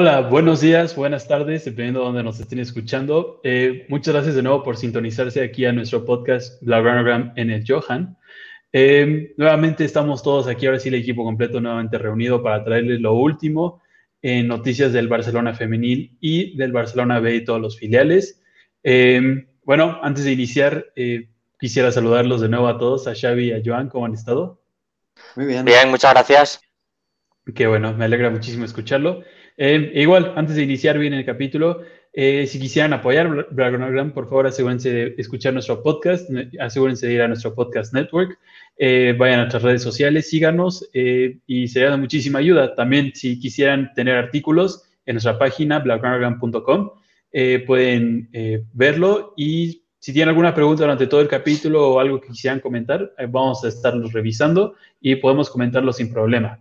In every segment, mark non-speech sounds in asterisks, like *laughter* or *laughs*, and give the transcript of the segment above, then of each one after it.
Hola, buenos días, buenas tardes, dependiendo de dónde nos estén escuchando. Eh, muchas gracias de nuevo por sintonizarse aquí a nuestro podcast Blabbergram en el Johan. Eh, nuevamente estamos todos aquí, ahora sí el equipo completo nuevamente reunido para traerles lo último en noticias del Barcelona femenil y del Barcelona B y todos los filiales. Eh, bueno, antes de iniciar, quisiera saludarlos de nuevo a todos, a Xavi y a Joan, ¿cómo han estado? Muy bien. Bien, muchas gracias. Qué bueno, me alegra muchísimo escucharlo. Eh, igual, antes de iniciar bien el capítulo, eh, si quisieran apoyar Blagnogram, por favor asegúrense de escuchar nuestro podcast, asegúrense de ir a nuestro podcast network, eh, vayan a nuestras redes sociales, síganos y sería de muchísima ayuda. También si quisieran tener artículos en nuestra página blagnogram.com, pueden verlo y si tienen alguna pregunta durante todo el capítulo o algo que quisieran comentar, vamos a estarlos revisando y podemos comentarlo sin problema.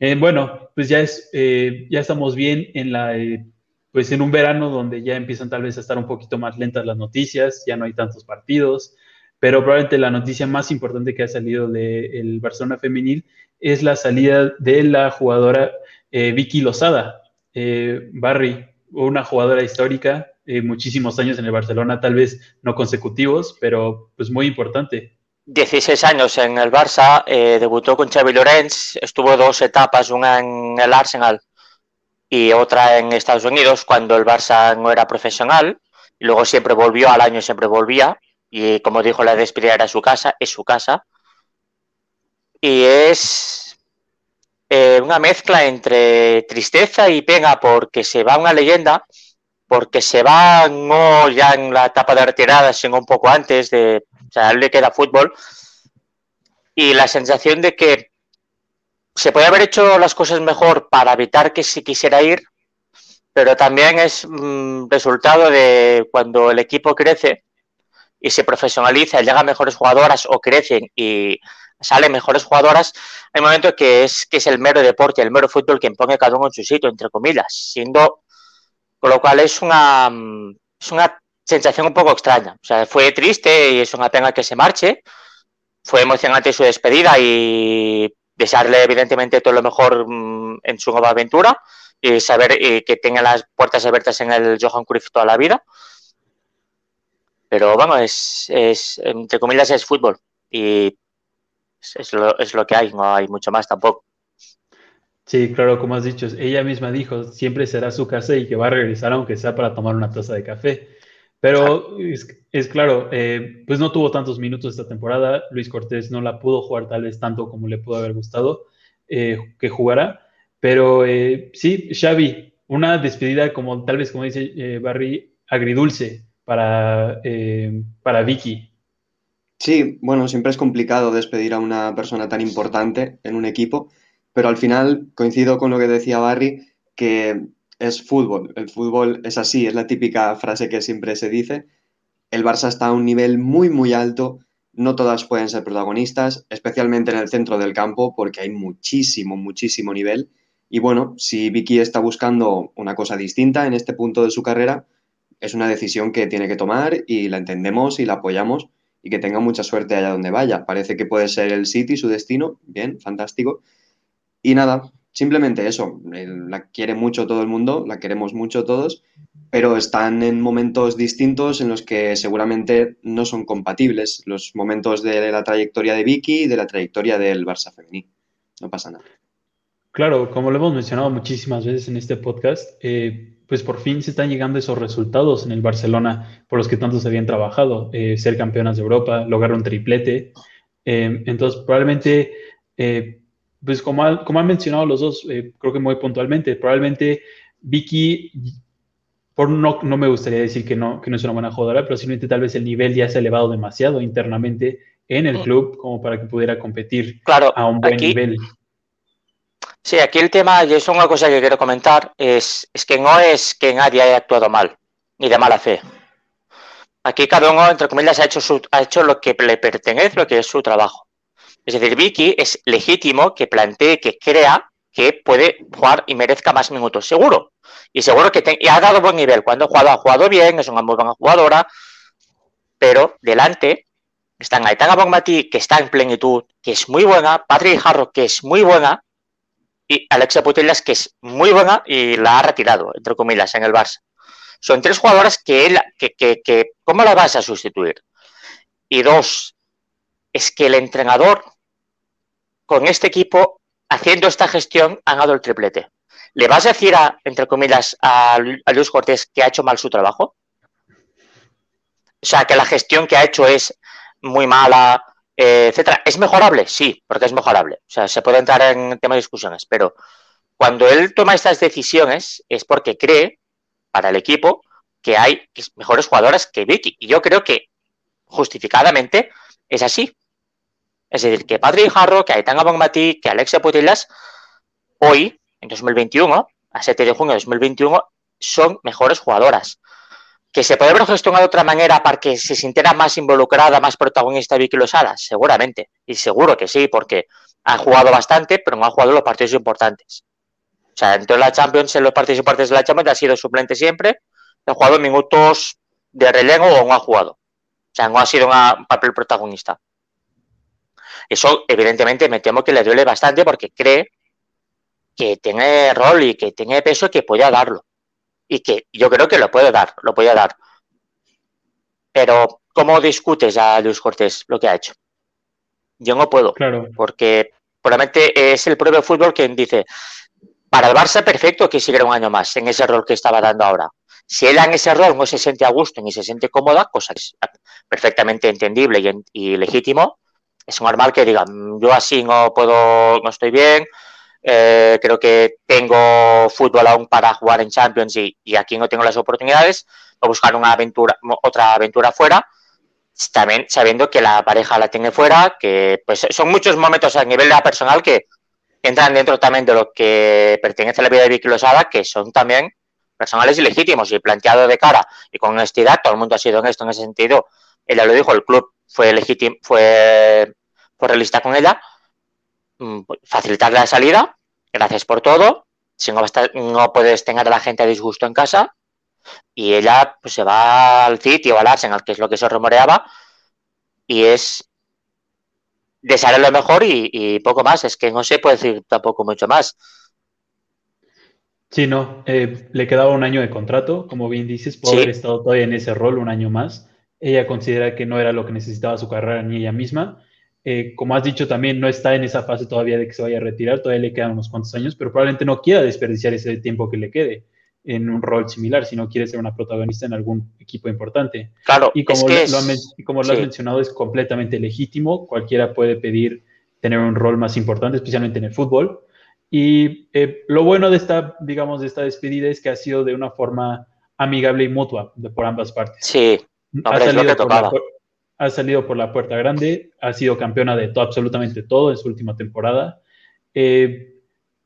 Eh, bueno, pues eh, ya estamos bien en, la, eh, pues en un verano donde ya empiezan tal vez a estar un poquito más lentas las noticias, ya no hay tantos partidos, pero probablemente la noticia más importante que ha salido del Barcelona femenil es la salida de la jugadora Vicky Lozada. Barry, una jugadora histórica, muchísimos años en el Barcelona, tal vez no consecutivos, pero pues muy importante. 16 años en el Barça, eh, debutó con Xavi Lorenz, estuvo dos etapas, una en el Arsenal y otra en Estados Unidos cuando el Barça no era profesional y luego siempre volvió, al año siempre volvía y como dijo la despedida era su casa, es su casa. Y es eh, una mezcla entre tristeza y pena porque se va una leyenda, porque se va no ya en la etapa de retirada, sino un poco antes de o sea, a él le queda fútbol. Y la sensación de que se puede haber hecho las cosas mejor para evitar que se quisiera ir, pero también es mm, resultado de cuando el equipo crece y se profesionaliza, llega mejores jugadoras o crecen y salen mejores jugadoras, hay momentos que es que es el mero deporte, el mero fútbol quien pone cada uno en su sitio, entre comillas, siendo con lo cual es una mm, es una sensación un poco extraña. O sea, fue triste y es una pena que se marche. Fue emocionante su despedida y desearle evidentemente todo lo mejor mm, en su nueva aventura y saber que tenga las puertas abiertas en el Johan Cruyff toda la vida. Pero bueno, es, es entre comillas es fútbol y es lo, es lo que hay, no hay mucho más tampoco. Sí, claro, como has dicho, ella misma dijo, siempre será su casa y que va a regresar aunque sea para tomar una taza de café. Pero es, claro, eh, pues no tuvo tantos minutos esta temporada. Luis Cortés no la pudo jugar tal vez tanto como le pudo haber gustado eh, que jugara. Pero eh, sí, Xavi, una despedida como tal vez como dice Barry, agridulce para, para Vicky. Sí, bueno, siempre es complicado despedir a una persona tan importante en un equipo, pero al final coincido con lo que decía Barry, que es fútbol. El fútbol es así, es la típica frase que siempre se dice. El Barça está a un nivel muy, muy alto. No todas pueden ser protagonistas, especialmente en el centro del campo, porque hay muchísimo, muchísimo nivel. Y bueno, si Vicky está buscando una cosa distinta en este punto de su carrera, es una decisión que tiene que tomar y la entendemos y la apoyamos y que tenga mucha suerte allá donde vaya. Parece que puede ser el City su destino, bien, fantástico. Y nada, Simplemente eso, la quiere mucho todo el mundo, la queremos mucho todos, pero están en momentos distintos en los que seguramente no son compatibles los momentos de la trayectoria de Vicky y de la trayectoria del Barça femenino. No pasa nada. Claro, como lo hemos mencionado muchísimas veces en este podcast, eh, pues por fin se están llegando esos resultados en el Barcelona por los que tantos habían trabajado, eh, ser campeonas de Europa, lograr un triplete. Eh, entonces, probablemente pues como, como han mencionado los dos, eh, creo que muy puntualmente, probablemente Vicky, por no, no me gustaría decir que no, que no es una buena jugadora, pero simplemente tal vez el nivel ya se ha elevado demasiado internamente en el mm. club como para que pudiera competir a un buen nivel. Sí, aquí el tema, y es una cosa que quiero comentar, es, es que no es que nadie haya actuado mal, ni de mala fe. Aquí cada uno, entre comillas, ha hecho, su, ha hecho lo que le pertenece, lo que es su trabajo. Es decir, Vicky es legítimo que plantee, que crea que puede jugar y merezca más minutos, seguro. Y seguro que ha dado buen nivel. Cuando ha jugado, ha jugado bien, es una muy buena jugadora. Pero delante están Aitana Bonmatí, que está en plenitud, que es muy buena, Patrick Harrow, que es muy buena, y Alexia Putellas, que es muy buena y la ha retirado, entre comillas, en el Barça. Son tres jugadoras que ¿cómo la vas a sustituir? Y dos, es que el entrenador con este equipo, haciendo esta gestión, han dado el triplete. ¿Le vas a decir, a, entre comillas, a, Luis Cortés que ha hecho mal su trabajo? O sea, que la gestión que ha hecho es muy mala, eh, etcétera. ¿Es mejorable? Sí, porque es mejorable. O sea, se puede entrar en temas de discusiones, pero cuando él toma estas decisiones es porque cree, para el equipo, que hay mejores jugadoras que Vicky. Y yo creo que justificadamente es así. Es decir, que Patrick Jarro, que Aitana Bonmatí, que Alexia Putillas, hoy, en 2021, a 7 de junio de 2021, son mejores jugadoras. Que se puede haber gestionado de otra manera para que se sintiera más involucrada, más protagonista Vicky Losada, seguramente. Y seguro que sí, porque ha jugado bastante, pero no ha jugado los partidos importantes. O sea, en toda la Champions, en los partidos importantes de la Champions, ha sido suplente siempre. Ha jugado minutos de relevo o no ha jugado. O sea, no ha sido un papel protagonista. Eso, evidentemente, me temo que le duele bastante porque cree que tiene rol y que tiene peso y que puede darlo. Y que yo creo que lo puede dar, lo puede dar. Pero, ¿cómo discutes a Luis Cortés lo que ha hecho? Yo no puedo. Claro. Porque probablemente es el propio fútbol quien dice, para el Barça perfecto que siguiera un año más en ese rol que estaba dando ahora. Si él en ese rol no se siente a gusto ni se siente cómoda, cosa que es perfectamente entendible y, y legítimo, es normal que digan, yo así no puedo, no estoy bien, eh, creo que tengo fútbol aún para jugar en Champions y, aquí no tengo las oportunidades, a buscar una aventura, otra aventura fuera, también sabiendo que la pareja la tiene fuera, que pues son muchos momentos a nivel personal que entran dentro también de lo que pertenece a la vida de Vicky Losada, que son también personales y legítimos y planteado de cara. Y con honestidad, todo el mundo ha sido honesto en ese sentido, ella lo dijo, el club fue legítimo, fue, fue realista con ella, mm, facilitarle la salida, gracias por todo, si no, estar, no puedes tener a la gente a disgusto en casa, y ella pues se va al City o al Arsenal, que es lo que se rumoreaba, y es desearle lo mejor y, y, poco más, es que no se puede decir tampoco mucho más. Sí, no, eh, le quedaba un año de contrato, como bien dices, puede sí. haber estado todavía en ese rol un año más. Ella considera que no era lo que necesitaba su carrera ni ella misma. Eh, como has dicho, también no está en esa fase todavía de que se vaya a retirar, todavía le quedan unos cuantos años, pero probablemente no quiera desperdiciar ese tiempo que le quede en un rol similar, si no quiere ser una protagonista en algún equipo importante. Claro, y como, es que lo, es, y como lo has mencionado, es completamente legítimo, cualquiera puede pedir tener un rol más importante, especialmente en el fútbol. Y eh, lo bueno de esta, digamos, de esta despedida es que ha sido de una forma amigable y mutua de, por ambas partes. Sí, ha, hombre, salido lo que la, ha, salido por la, puerta grande, ha sido campeona de todo, absolutamente todo en su última temporada. Eh,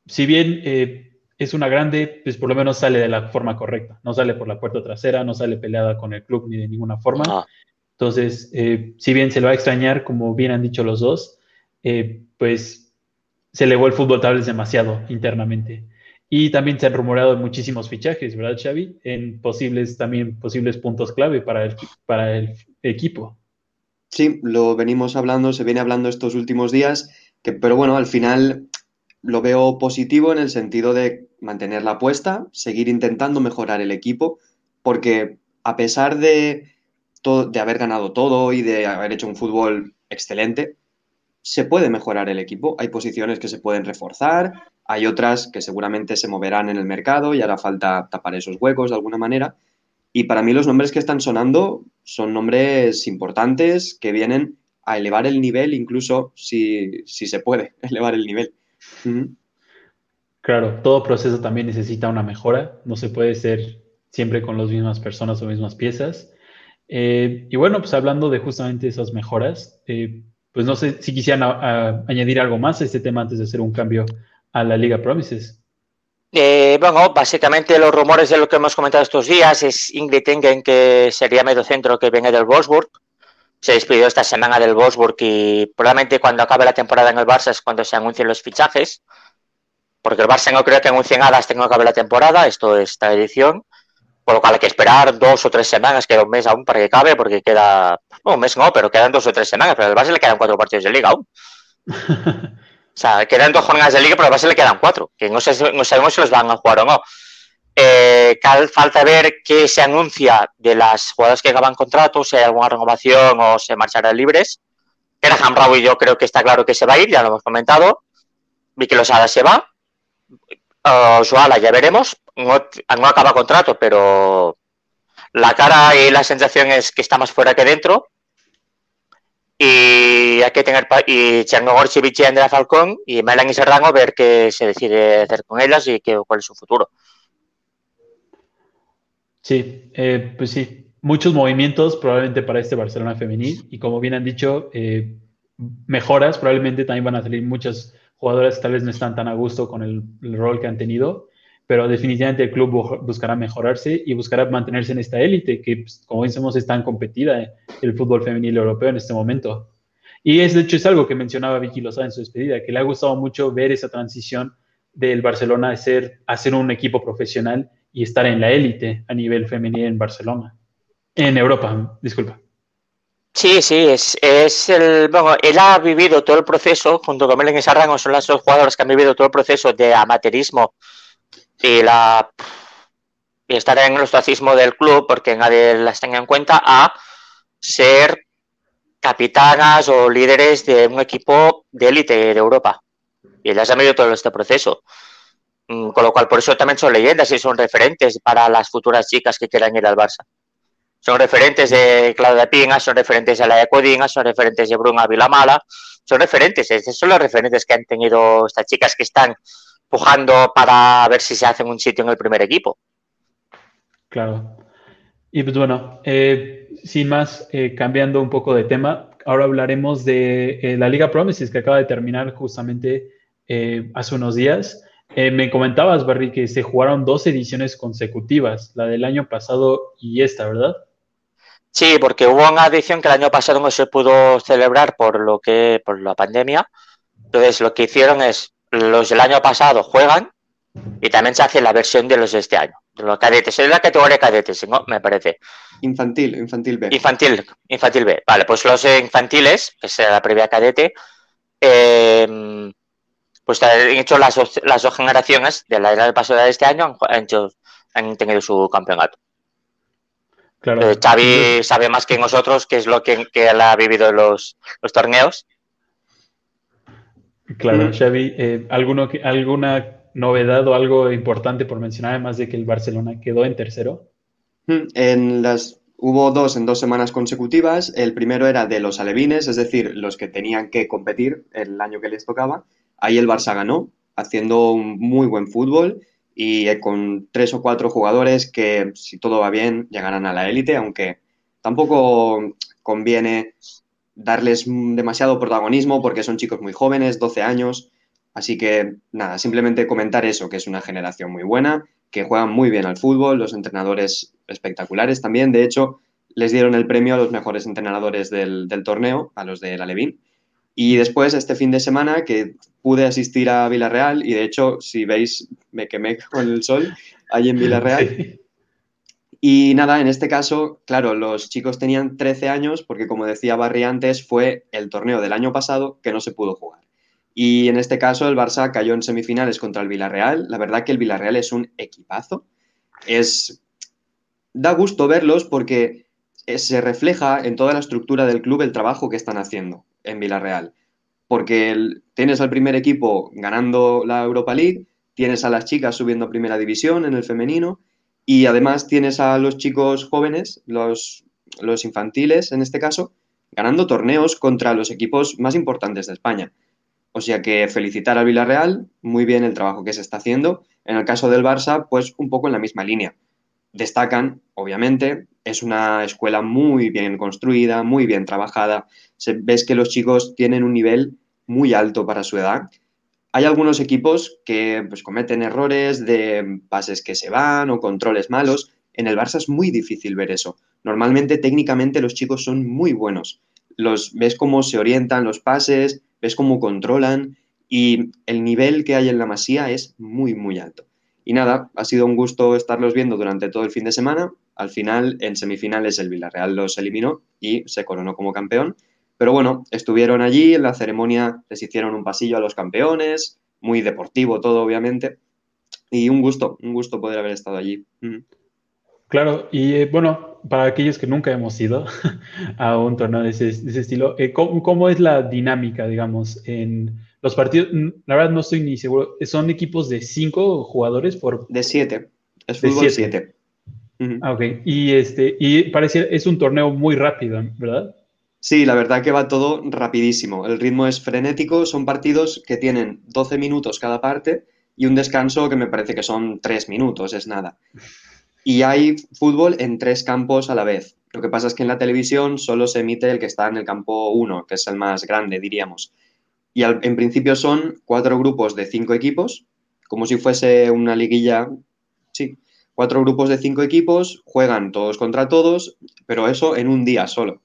si bien eh, es una grande, pues por lo menos sale de la forma correcta, no sale por la puerta trasera, no sale peleada con el club ni de ninguna forma. Ah. Entonces, eh, si bien se lo va a extrañar, como bien han dicho los dos, pues se elevó el fútbol tal vez demasiado internamente. Y también se han rumoreado muchísimos fichajes, ¿verdad, Xavi? En posibles, también posibles puntos clave para el, para el equipo. Sí, lo venimos hablando, se viene hablando estos últimos días, que, pero bueno, al final lo veo positivo en el sentido de mantener la apuesta, seguir intentando mejorar el equipo, porque a pesar de, todo, de haber ganado todo y de haber hecho un fútbol excelente, se puede mejorar el equipo. Hay posiciones que se pueden reforzar, hay otras que seguramente se moverán en el mercado y hará falta tapar esos huecos de alguna manera. Y para mí los nombres que están sonando son nombres importantes que vienen a elevar el nivel, incluso si, si se puede *laughs* elevar el nivel. Claro, todo proceso también necesita una mejora, no se puede ser siempre con las mismas personas o mismas piezas. Eh, y bueno, pues hablando de justamente esas mejoras, eh, pues no sé si quisieran añadir algo más a este tema antes de hacer un cambio a la Liga Promises. Eh, bueno, básicamente los rumores de lo que hemos comentado estos días es Ingrid Engen, que sería medio centro que viene del Wolfsburg. Se despidió esta semana del Wolfsburg y probablemente cuando acabe la temporada en el Barça es cuando se anuncien los fichajes. Porque el Barça no creo que anuncien nada hasta que no acabe la temporada, esto es esta edición. Por lo cual hay que esperar dos o tres semanas, queda un mes aún para que acabe, porque queda. No, un mes no, pero quedan dos o tres semanas, pero al Barça le quedan cuatro partidos de liga aún. *laughs* O sea, quedan dos jornadas de liga, pero a base le quedan cuatro, que no, sabemos si los van a jugar o no. Eh, falta ver qué se anuncia de las jugadoras que acaban contrato, si hay alguna renovación o se marcharán libres. Graham Raúl yo creo que está claro que se va a ir, ya lo hemos comentado. Vicky Losada se va. Uh, ya veremos. No acaba contrato, pero la cara y la sensación es que está más fuera que dentro. Y hay que tener y Chernobyl, y Andrea Falcón y Melanie Serrano ver qué se decide hacer con ellas y qué, cuál es su futuro. Sí, eh, pues sí, muchos movimientos probablemente para este Barcelona femenil y como bien han dicho, eh, mejoras, probablemente también van a salir muchas jugadoras que tal vez no están tan a gusto con el, rol que han tenido, pero definitivamente el club buscará mejorarse y buscará mantenerse en esta élite que, pues, como decimos, es tan competida el fútbol femenil europeo en este momento. Y es, de hecho, es algo que mencionaba Vicky Lozada en su despedida, que le ha gustado mucho ver esa transición del Barcelona de ser, a ser un equipo profesional y estar en la élite a nivel femenino en Barcelona. En Europa, disculpa. Sí, sí, es, es el. Bueno, él ha vivido todo el proceso, junto con Melen y Sarrango, son las dos jugadoras que han vivido todo el proceso de amateurismo y la y estar en el ostracismo del club, porque nadie las tenga en cuenta, a ser capitanas o líderes de un equipo de élite de Europa. Y ellas han vivido todo este proceso. Mm, con lo cual, por eso también son leyendas y son referentes para las futuras chicas que quieran ir al Barça. Son referentes de Claudia Pinga, son referentes de la de Codinga, son referentes de Bruna Vilamala, son referentes, esos son los referentes que han tenido estas chicas que están pujando para ver si se hacen un sitio en el primer equipo. Claro. Y pues bueno, eh, sin más, eh, cambiando un poco de tema, ahora hablaremos de eh, la Liga Promises que acaba de terminar justamente hace unos días. Me comentabas, Barry, que se jugaron dos ediciones consecutivas, la del año pasado y esta, ¿verdad? Sí, porque hubo una edición que el año pasado no se pudo celebrar por lo que por la pandemia. Entonces, lo que hicieron es los del año pasado juegan y también se hace la versión de los de este año, de los cadetes. Es la categoría cadetes, ¿no? Me parece. Infantil, infantil B. Infantil, infantil B. Vale, pues los infantiles, que es la previa cadete, eh, pues han hecho las, las dos generaciones de la era pasada de este año, han, hecho, han tenido su campeonato. Claro. Eh, Xavi sabe más que nosotros qué es lo que, que él ha vivido en los, los torneos. Claro, mm. Xavi, eh, ¿alguno, ¿alguna novedad o algo importante por mencionar, además de que el Barcelona quedó en tercero? En las hubo dos en dos semanas consecutivas. El primero era de los alevines, es decir, los que tenían que competir el año que les tocaba. Ahí el Barça ganó, haciendo un muy buen fútbol y eh, con tres o cuatro jugadores que, si todo va bien, llegarán a la élite, aunque tampoco conviene darles demasiado protagonismo porque son chicos muy jóvenes, 12 años. Así que nada, simplemente comentar eso, que es una generación muy buena, que juegan muy bien al fútbol, los entrenadores espectaculares también. De hecho, les dieron el premio a los mejores entrenadores del, torneo, a los de la Levin. Y después, este fin de semana, que pude asistir a Villarreal, y de hecho, si veis, me quemé con el sol ahí en Villarreal. *laughs* Y nada, en este caso, claro, los chicos tenían 13 años, porque como decía Barry antes, fue el torneo del año pasado que no se pudo jugar. Y en este caso, el Barça cayó en semifinales contra el Villarreal. La verdad que el Villarreal es un equipazo. Es. Da gusto verlos porque se refleja en toda la estructura del club el trabajo que están haciendo en Villarreal. Porque tienes al primer equipo ganando la Europa League, tienes a las chicas subiendo a primera división en el femenino y además tienes a los chicos jóvenes, los, infantiles en este caso, ganando torneos contra los equipos más importantes de España. O sea que felicitar al Villarreal, muy bien el trabajo que se está haciendo. En el caso del Barça, pues un poco en la misma línea. Destacan, obviamente, es una escuela muy bien construida, muy bien trabajada, ves que los chicos tienen un nivel muy alto para su edad. Hay algunos equipos que pues, cometen errores de pases que se van o controles malos. En el Barça es muy difícil ver eso. Normalmente técnicamente los chicos son muy buenos. Los ves cómo se orientan los pases, ves cómo controlan y el nivel que hay en la Masía es muy muy alto. Y nada, ha sido un gusto estarlos viendo durante todo el fin de semana. Al final, en semifinales, el Villarreal los eliminó y se coronó como campeón Pero bueno, estuvieron allí, en la ceremonia les hicieron un pasillo a los campeones, muy deportivo todo, obviamente. Y un gusto, un gusto poder haber estado allí. Claro, y eh, bueno, para aquellos que nunca hemos ido *laughs* a un torneo de ese, estilo, eh, ¿cómo, es la dinámica, digamos, en los partidos? La verdad no estoy ni seguro, ¿son equipos de cinco jugadores por...? De siete, es fútbol siete. Ah, ok, y, este, y parece, es un torneo muy rápido, ¿verdad? Sí, la verdad que va todo rapidísimo. El ritmo es frenético, son partidos que tienen 12 minutos cada parte y un descanso que me parece que son 3 minutos, es nada y hay fútbol en tres campos a la vez. Lo que pasa es que en la televisión solo se emite el que está en el campo 1, que es el más grande, diríamos. Y en principio son cuatro grupos de cinco equipos, como si fuese una liguilla. Sí, cuatro grupos de cinco equipos, juegan todos contra todos, pero eso en un día solo.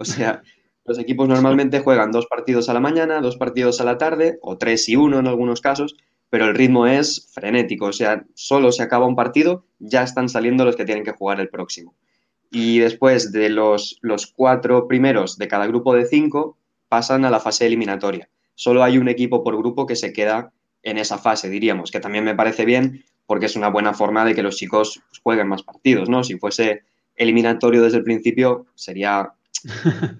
O sea, los equipos normalmente juegan dos partidos a la mañana, dos partidos a la tarde, o tres y uno en algunos casos, pero el ritmo es frenético, o sea, solo se acaba un partido, ya están saliendo los que tienen que jugar el próximo. Y después de los, los cuatro primeros de cada grupo de cinco, pasan a la fase eliminatoria. Solo hay un equipo por grupo que se queda en esa fase, diríamos, que también me parece bien porque es una buena forma de que los chicos jueguen más partidos, ¿no? Si fuese eliminatorio desde el principio, sería...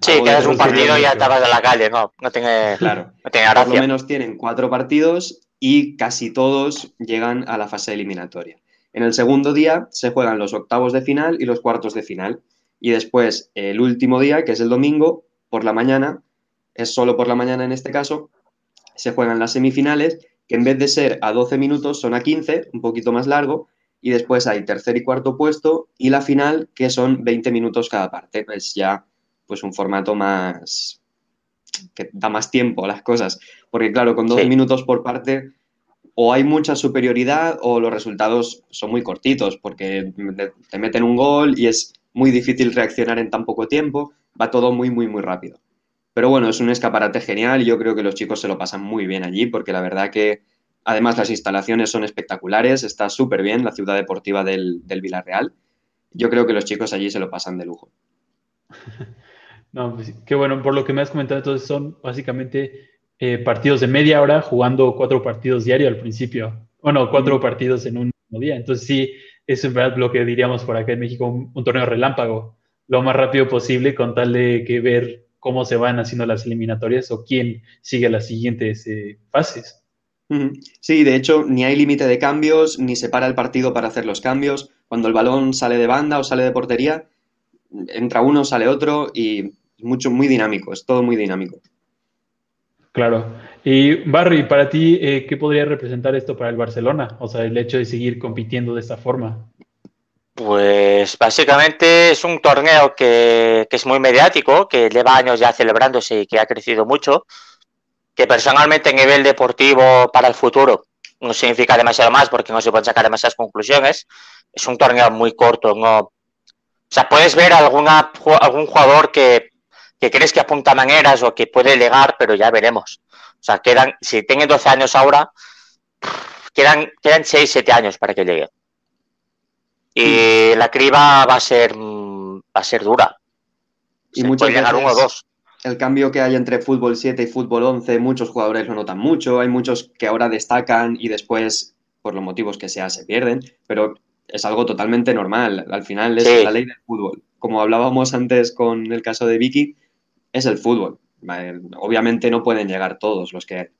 Sí, quedas un partido y ya estabas de la calle, ¿no? No tiene, claro. no tiene gracia. Por lo menos tienen cuatro partidos y casi todos llegan a la fase eliminatoria. En el segundo día se juegan los octavos de final y los cuartos de final. Y después, el último día, que es el domingo, por la mañana, es solo por la mañana en este caso, se juegan las semifinales, que en vez de ser a 12 minutos son a 15, un poquito más largo, y después hay tercer y cuarto puesto, y la final, que son 20 minutos cada parte. Es ya pues un formato más, que da más tiempo a las cosas. Porque claro, con 12 minutos por parte o hay mucha superioridad o los resultados son muy cortitos porque te meten un gol y es muy difícil reaccionar en tan poco tiempo. Va todo muy, muy, muy rápido. Pero bueno, es un escaparate genial yo creo que los chicos se lo pasan muy bien allí porque la verdad que además las instalaciones son espectaculares, está súper bien la ciudad deportiva del, del Villarreal. Yo creo que los chicos allí se lo pasan de lujo. *laughs* No, pues qué bueno, por lo que me has comentado, entonces son básicamente eh, partidos de media hora jugando cuatro partidos diarios al principio. Bueno, cuatro partidos en un mismo día. Entonces sí, es en verdad lo que diríamos por acá en México, un, torneo relámpago, lo más rápido posible con tal de que ver cómo se van haciendo las eliminatorias o quién sigue las siguientes eh, fases. Sí, de hecho, ni hay límite de cambios, ni se para el partido para hacer los cambios. Cuando el balón sale de banda o sale de portería, entra uno, sale otro y mucho, muy dinámico, es todo muy dinámico. Claro. Y Barry, para ti, eh, ¿qué podría representar esto para el Barcelona? O sea, el hecho de seguir compitiendo de esta forma. Pues básicamente es un torneo que, es muy mediático, que lleva años ya celebrándose y que ha crecido mucho, que personalmente a nivel deportivo para el futuro no significa demasiado más porque no se pueden sacar demasiadas conclusiones. Es un torneo muy corto, no... O sea, puedes ver alguna, algún jugador que que crees que apunta maneras o que puede llegar, pero ya veremos. O sea, quedan, si tiene 12 años ahora, quedan, quedan 6, 7 años para que llegue. Y la criba va a ser, va a ser dura. Y muchas llegar uno o dos. El cambio que hay entre fútbol 7 y fútbol 11, muchos jugadores lo notan mucho, hay muchos que ahora destacan y después, por los motivos que sea, se pierden, pero es algo totalmente normal. Al final es la ley del fútbol. Como hablábamos antes con el caso de Vicky, es el fútbol. Obviamente no pueden llegar todos los que...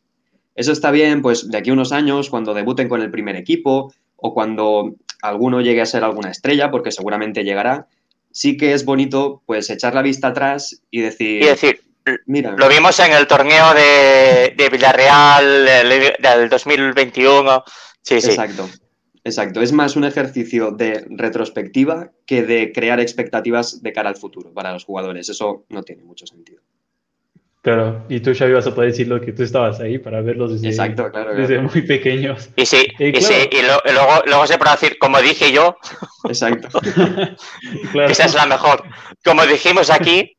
Eso está bien, pues de aquí a unos años, cuando debuten con el primer equipo o cuando alguno llegue a ser alguna estrella, porque seguramente llegará, sí que es bonito pues echar la vista atrás y decir... Y decir, mira, lo vimos en el torneo de, de Villarreal del 2021. Sí, Exacto. Exacto, es más un ejercicio de retrospectiva que de crear expectativas de cara al futuro para los jugadores. Eso no tiene mucho sentido. Claro, y tú ya ibas a poder decir lo que tú estabas ahí para verlos desde, Exacto, claro, desde muy pequeños. Y sí, y, sí, y luego, luego se puede decir, como dije yo, Exacto. *laughs* esa es la mejor. Como dijimos aquí.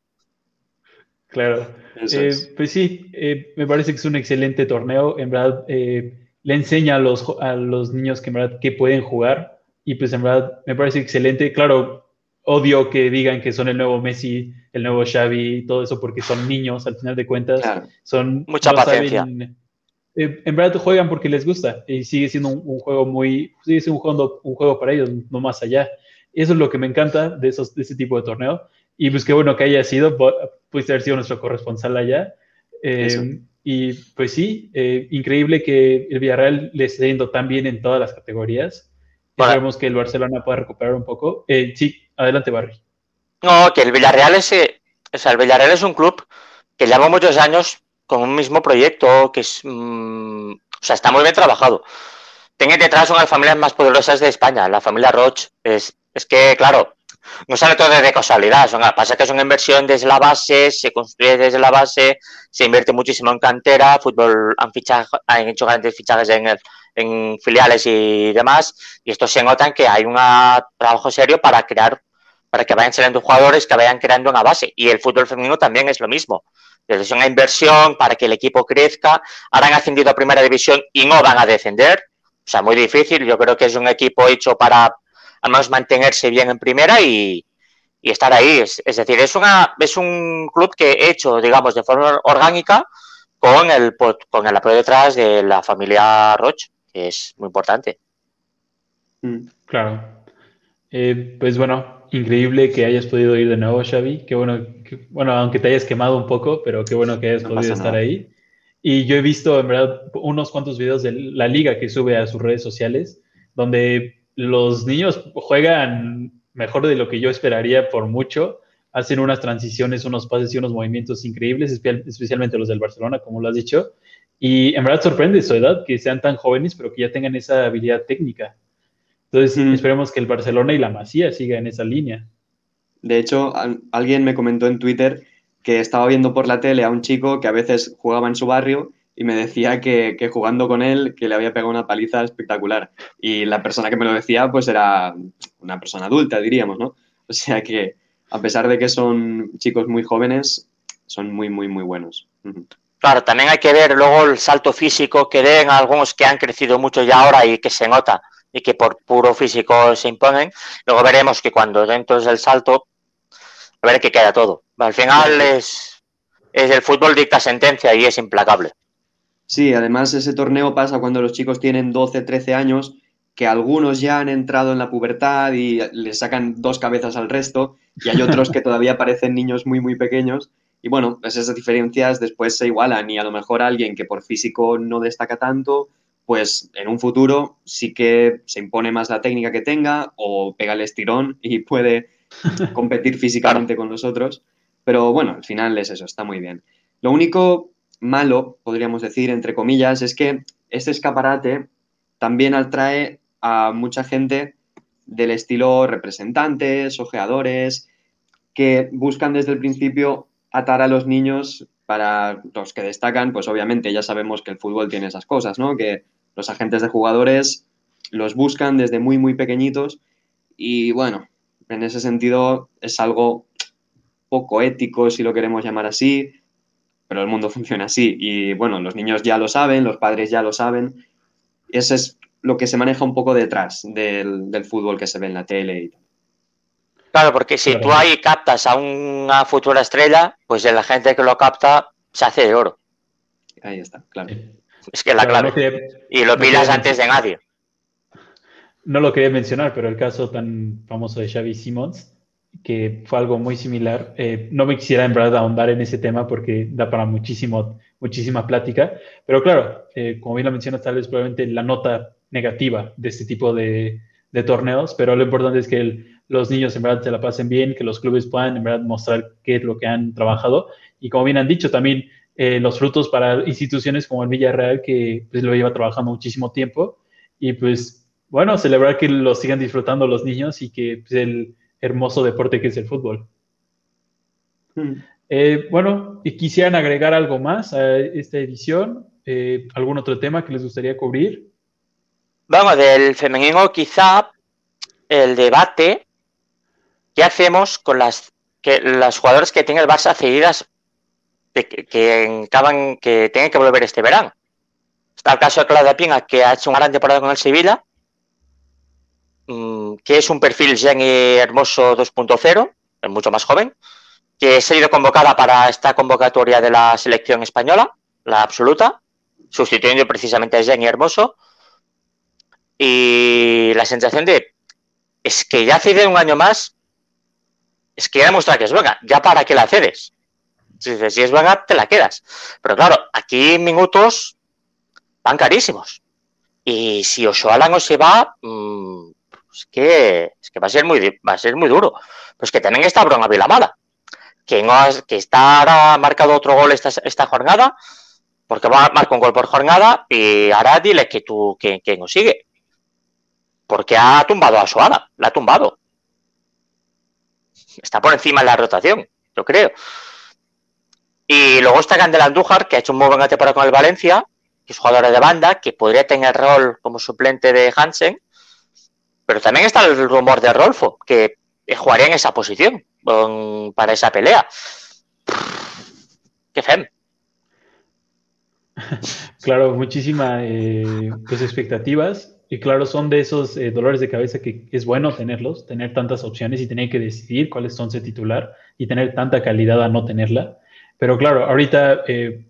Claro. Eh, pues sí, eh, me parece que es un excelente torneo. En verdad, eh, le enseña a los, a los niños que en verdad que pueden jugar y pues en verdad me parece excelente. Claro, odio que digan que son el nuevo Messi el nuevo Xavi, todo eso, porque son niños, al final de cuentas, son... Mucha paciencia. Eh, en verdad juegan porque les gusta y sigue siendo un, juego muy, sigue siendo un juego, un juego para ellos, no más allá. Eso es lo que me encanta de, esos, de ese tipo de torneo. Y pues qué bueno que haya sido, pudiste haber sido nuestro corresponsal allá. Eh, y pues sí, eh, increíble que el Villarreal le esté yendo tan bien en todas las categorías. Esperemos que el Barcelona pueda recuperar un poco. sí, adelante, Barry. No, que el Villarreal es, o sea, el Villarreal es un club que lleva muchos años con un mismo proyecto que es, mm, o sea, está muy bien trabajado. Tiene detrás una de las familias más poderosas de España, la familia Roche. Es, es que, claro, no sale todo de casualidad. Son, pasa que es una inversión desde la base, se construye desde la base, se invierte muchísimo en cantera, fútbol han, fichado, han hecho grandes fichajes en, filiales y demás. Y esto se nota en que hay un trabajo serio para crear, para que vayan saliendo jugadores que vayan creando una base. Y el fútbol femenino también es lo mismo desde una inversión para que el equipo crezca. Ahora han ascendido a primera división y no van a descender. O sea, muy difícil. Yo creo que es un equipo hecho para al menos mantenerse bien en primera y, estar ahí. Es, decir, es, una, es un club que hecho, digamos, de forma orgánica con el, con el apoyo detrás de la familia Roche, que es muy importante. Mm, claro. Eh, pues bueno, increíble que hayas podido ir de nuevo, Xavi. Qué bueno bueno, aunque te hayas quemado un poco, pero qué bueno que hayas podido estar ahí. Y yo he visto, en verdad, unos cuantos videos de la liga que sube a sus redes sociales, donde los niños juegan mejor de lo que yo esperaría por mucho. Hacen unas transiciones, unos pases y unos movimientos increíbles, especialmente los del Barcelona, como lo has dicho. Y en verdad sorprende su edad, que sean tan jóvenes, pero que ya tengan esa habilidad técnica. Entonces, esperemos que el Barcelona y la Masía sigan en esa línea. De hecho, alguien me comentó en Twitter que estaba viendo por la tele a un chico que a veces jugaba en su barrio y me decía que, jugando con él que le había pegado una paliza espectacular. Y la persona que me lo decía pues era una persona adulta, diríamos, ¿no? O sea que a pesar de que son chicos muy jóvenes, son muy, muy, muy buenos. Claro, también hay que ver luego el salto físico que den algunos que han crecido mucho ya ahora y que se nota y que por puro físico se imponen. Luego veremos que cuando dentro del salto a ver qué queda todo. Al final es, es el fútbol dicta sentencia y es implacable. Sí, además ese torneo pasa cuando los chicos tienen 12, 13 años, que algunos ya han entrado en la pubertad y le sacan dos cabezas al resto, y hay otros que todavía *laughs* parecen niños muy, muy pequeños. Y bueno, pues esas diferencias después se igualan y a lo mejor alguien que por físico no destaca tanto, pues en un futuro sí que se impone más la técnica que tenga o pega el estirón y puede *laughs* competir físicamente con nosotros. Pero bueno, al final es eso, está muy bien. Lo único malo, podríamos decir, entre comillas, es que este escaparate también atrae a mucha gente del estilo representantes, ojeadores, que buscan desde el principio atar a los niños para los que destacan, pues obviamente ya sabemos que el fútbol tiene esas cosas, ¿no? Que los agentes de jugadores los buscan desde muy, muy pequeñitos y bueno, en ese sentido es algo poco ético, si lo queremos llamar así, pero el mundo *laughs* funciona así. Y bueno, los niños ya lo saben, los padres ya lo saben. Eso es lo que se maneja un poco detrás del, fútbol que se ve en la tele Claro, porque si tú ahí captas a una futura estrella, pues la gente que lo capta se hace de oro. Ahí está, claro. Es que la clave. y lo pidas antes de nadie no lo quería mencionar, pero el caso tan famoso de Xavi Simons, que fue algo muy similar. Eh, no me quisiera en verdad ahondar en ese tema porque da para muchísimo, muchísima plática, pero claro, eh, como bien lo mencionas, tal vez probablemente la nota negativa de este tipo de, torneos, pero lo importante es que los niños en verdad se la pasen bien, que los clubes puedan en verdad mostrar qué es lo que han trabajado. Y como bien han dicho también eh, los frutos para instituciones como el Villarreal que pues, lo lleva trabajando muchísimo tiempo. Y pues bueno, celebrar que lo sigan disfrutando los niños y que es pues, el hermoso deporte que es el fútbol. Hmm. Eh, bueno, y quisieran agregar algo más a esta edición, eh, algún otro tema que les gustaría cubrir. Vamos, del femenino quizá el debate ¿qué hacemos con las que las jugadoras que tienen el Barça cedidas que, que, acaban, que tienen que volver este verano. Está el caso de Claudia Pina, que ha hecho una gran temporada con el Sevilla, que es un perfil Jenny Hermoso 2.0, es mucho más joven, que ha sido convocada para esta convocatoria de la selección española, la absoluta, sustituyendo precisamente a Jenny Hermoso. Y la sensación de, es que ya hace un año más, es que ya demuestra que es buena, ya para qué la cedes. Si, si es buena, te la quedas. Pero claro, aquí minutos van carísimos. Y si Oshoala no se va, mmm, es que, es que va a ser muy va a ser muy duro. Pues que también está Brona Vilamala, que no has, que está ahora marcado otro gol esta, esta jornada, porque va a marcar un gol por jornada y ahora dile que tú que, que no sigue. Porque ha tumbado a Soala, la ha tumbado. Está por encima de la rotación, yo creo. Y luego está Candel Andújar, que ha hecho un muy buena temporada con el Valencia, que es jugadora de banda, que podría tener rol como suplente de Hansen, pero también está el rumor de Rolfo, que jugaría en esa posición para esa pelea. Qué fem. *laughs* Claro, muchísimas eh, pues expectativas y claro, son de esos eh, dolores de cabeza que es bueno tenerlos, tener tantas opciones y tener que decidir cuáles son su titular y tener tanta calidad a no tenerla. Pero claro, ahorita eh,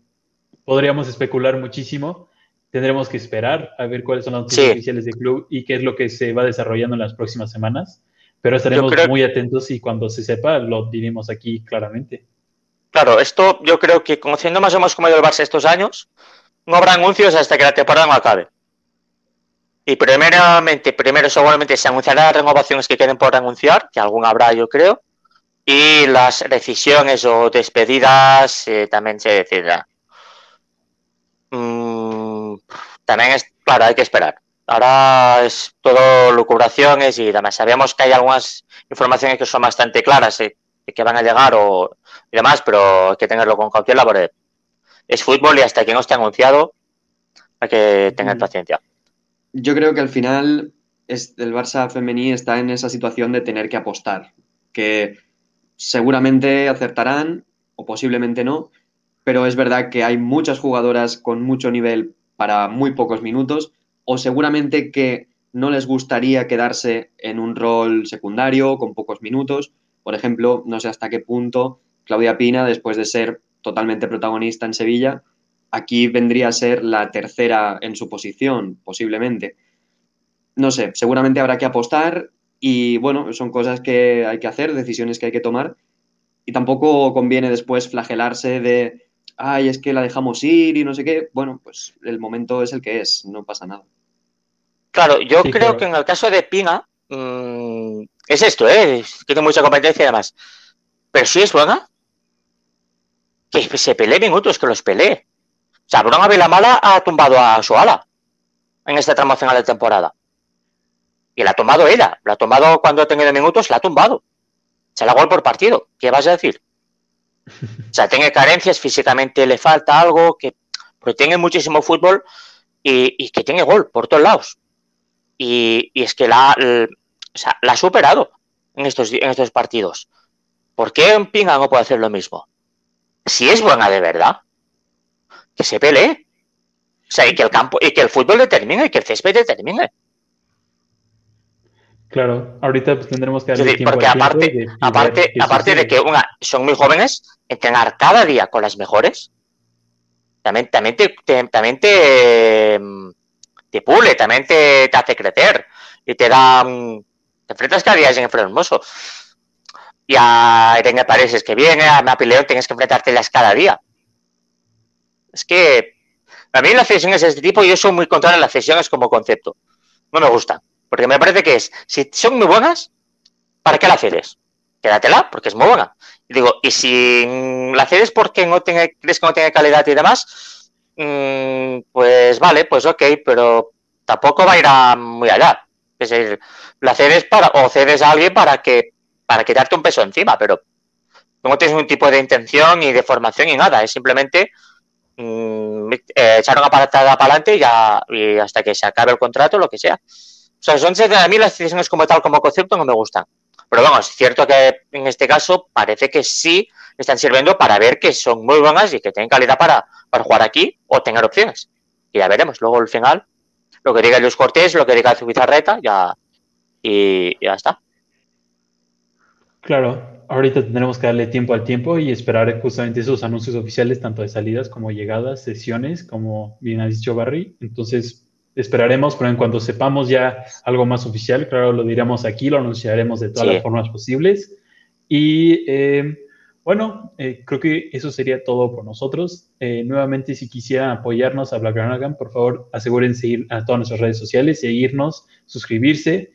podríamos especular muchísimo tendremos que esperar a ver cuáles son las noticias Sí. oficiales del club y qué es lo que se va desarrollando en las próximas semanas. Pero estaremos creo- muy atentos y cuando se sepa lo diremos aquí claramente. Claro, esto yo creo que conociendo más o menos cómo ha ido el Barça estos años, no habrá anuncios hasta que la temporada no acabe. Y primeramente, primero seguramente se anunciarán las renovaciones que queden por anunciar, que algún habrá yo creo, y las rescisiones o despedidas eh, también se decidirán. Mm, también es, claro, hay que esperar. Ahora es todo lucubraciones y demás. Sabíamos que hay algunas informaciones que son bastante claras eh, de que van a llegar o y demás, pero hay que tenerlo con cautela porque es fútbol y hasta que no esté anunciado hay que tener paciencia. Yo creo que al final es- el Barça femení está en esa situación de tener que apostar, que seguramente acertarán o posiblemente no, pero es verdad que hay muchas jugadoras con mucho nivel para muy pocos minutos o seguramente que no les gustaría quedarse en un rol secundario con pocos minutos. Por ejemplo, no sé hasta qué punto Claudia Pina, después de ser totalmente protagonista en Sevilla, aquí vendría a ser la tercera en su posición, posiblemente. No sé, seguramente habrá que apostar y bueno, son cosas que hay que hacer, decisiones que hay que tomar y tampoco conviene después flagelarse de, ay, es que la dejamos ir y no sé qué. Bueno, pues el momento es el que es, no pasa nada. Claro, yo Sí, creo claro. que en el caso de Pina mm, es esto, ¿eh? tiene mucha competencia y demás. Pero si es buena, que se pelee minutos, que los pelee. O sea, Bruna Vilamala ha tumbado a Soala en este tramo final de temporada. Y la ha tumbado ella. La ha tumbado cuando ha tenido minutos, la ha tumbado. Se la gol por partido. ¿Qué vas a decir? O sea, tiene carencias, físicamente le falta algo, que, pero tiene muchísimo fútbol y, que tiene gol por todos lados. Y, y es que la, o sea, la ha superado en estos, en estos partidos. ¿Por qué en Pinga no puede hacer lo mismo? Si es buena de verdad, que se pelee. O sea, y que el campo, y que el fútbol determine, y que el césped determine. Claro, ahorita pues tendremos que darle tiempo porque aparte, de- aparte, qué aparte de que una, son muy jóvenes, entrenar cada día con las mejores, también, también te, te- también te, mm, te pule, también te, te hace crecer y te da, mm, te enfrentas cada día a Irene Hermoso. Y a Irene Paredes que viene, a Mapi León tienes que enfrentártelas cada día. Es que a mí las cesiones de este tipo, yo soy muy contrario a las cesiones como concepto. No me gustan. Porque me parece que es, si son muy buenas, ¿para qué la cedes? Quédatela, porque es muy buena. Y digo, y si la cedes porque no tiene, crees que no tiene calidad y demás, mm, pues vale, pues ok, pero tampoco va a ir a muy allá. Es decir, la cedes para, o cedes a alguien para que, para quitarte un peso encima, pero no tienes ningún tipo de intención y de formación y nada, es simplemente mm, eh, echar una patada para adelante y, ya, y hasta que se acabe el contrato, lo que sea. O sea, son a mí las decisiones como tal, como concepto, no me gustan. Pero vamos, es cierto que en este caso parece que sí están sirviendo para ver que son muy buenas y que tienen calidad para, para jugar aquí o tener opciones. Y ya veremos. Luego al final, lo que diga Luis Cortés, lo que diga Zubizarreta, ya, y, y ya está. Claro. ahorita tendremos que darle tiempo al tiempo y esperar justamente esos anuncios oficiales, tanto de salidas como llegadas, sesiones, como bien ha dicho Barry. Entonces, esperaremos, pero en cuanto sepamos ya algo más oficial, claro, lo diremos aquí, lo anunciaremos de todas las formas posibles. Y eh, bueno, eh, creo que eso sería todo por nosotros. Eh, nuevamente, si quisieran apoyarnos a Black por favor, asegúrense ir a todas nuestras redes sociales, seguirnos, suscribirse,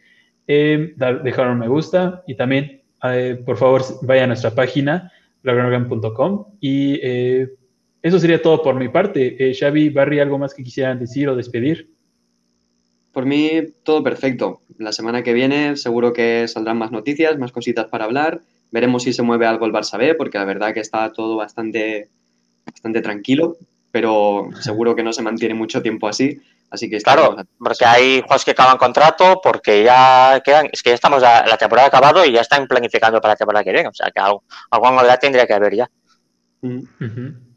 dejar un me gusta y también eh, por favor vaya a nuestra página, blacknorgan.com. Y eh, eso sería todo por mi parte. Eh, Xavi, Barry, ¿algo más que quisieran decir o despedir? Por mí, todo perfecto. La semana que viene seguro que saldrán más noticias, más cositas para hablar. Veremos si se mueve algo el Barça B, porque la verdad que está todo bastante, bastante tranquilo, pero seguro que no se mantiene mucho tiempo así. Así que claro, porque hay juegos que acaban contrato, porque ya quedan, es que ya estamos a, la temporada acabado y ya están planificando para la temporada que viene, o sea que algo, alguna novedad tendría que haber ya. Mm.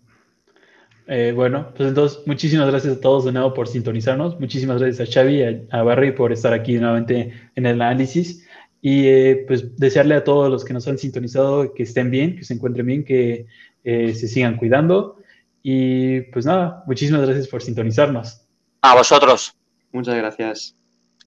Eh, bueno, pues entonces muchísimas gracias a todos de nuevo por sintonizarnos, muchísimas gracias a Xavi y a, Barry por estar aquí nuevamente en el análisis y eh, pues desearle a todos los que nos han sintonizado que estén bien, que se encuentren bien, que eh, se sigan cuidando y pues nada, muchísimas gracias por sintonizarnos. A vosotros. Muchas gracias.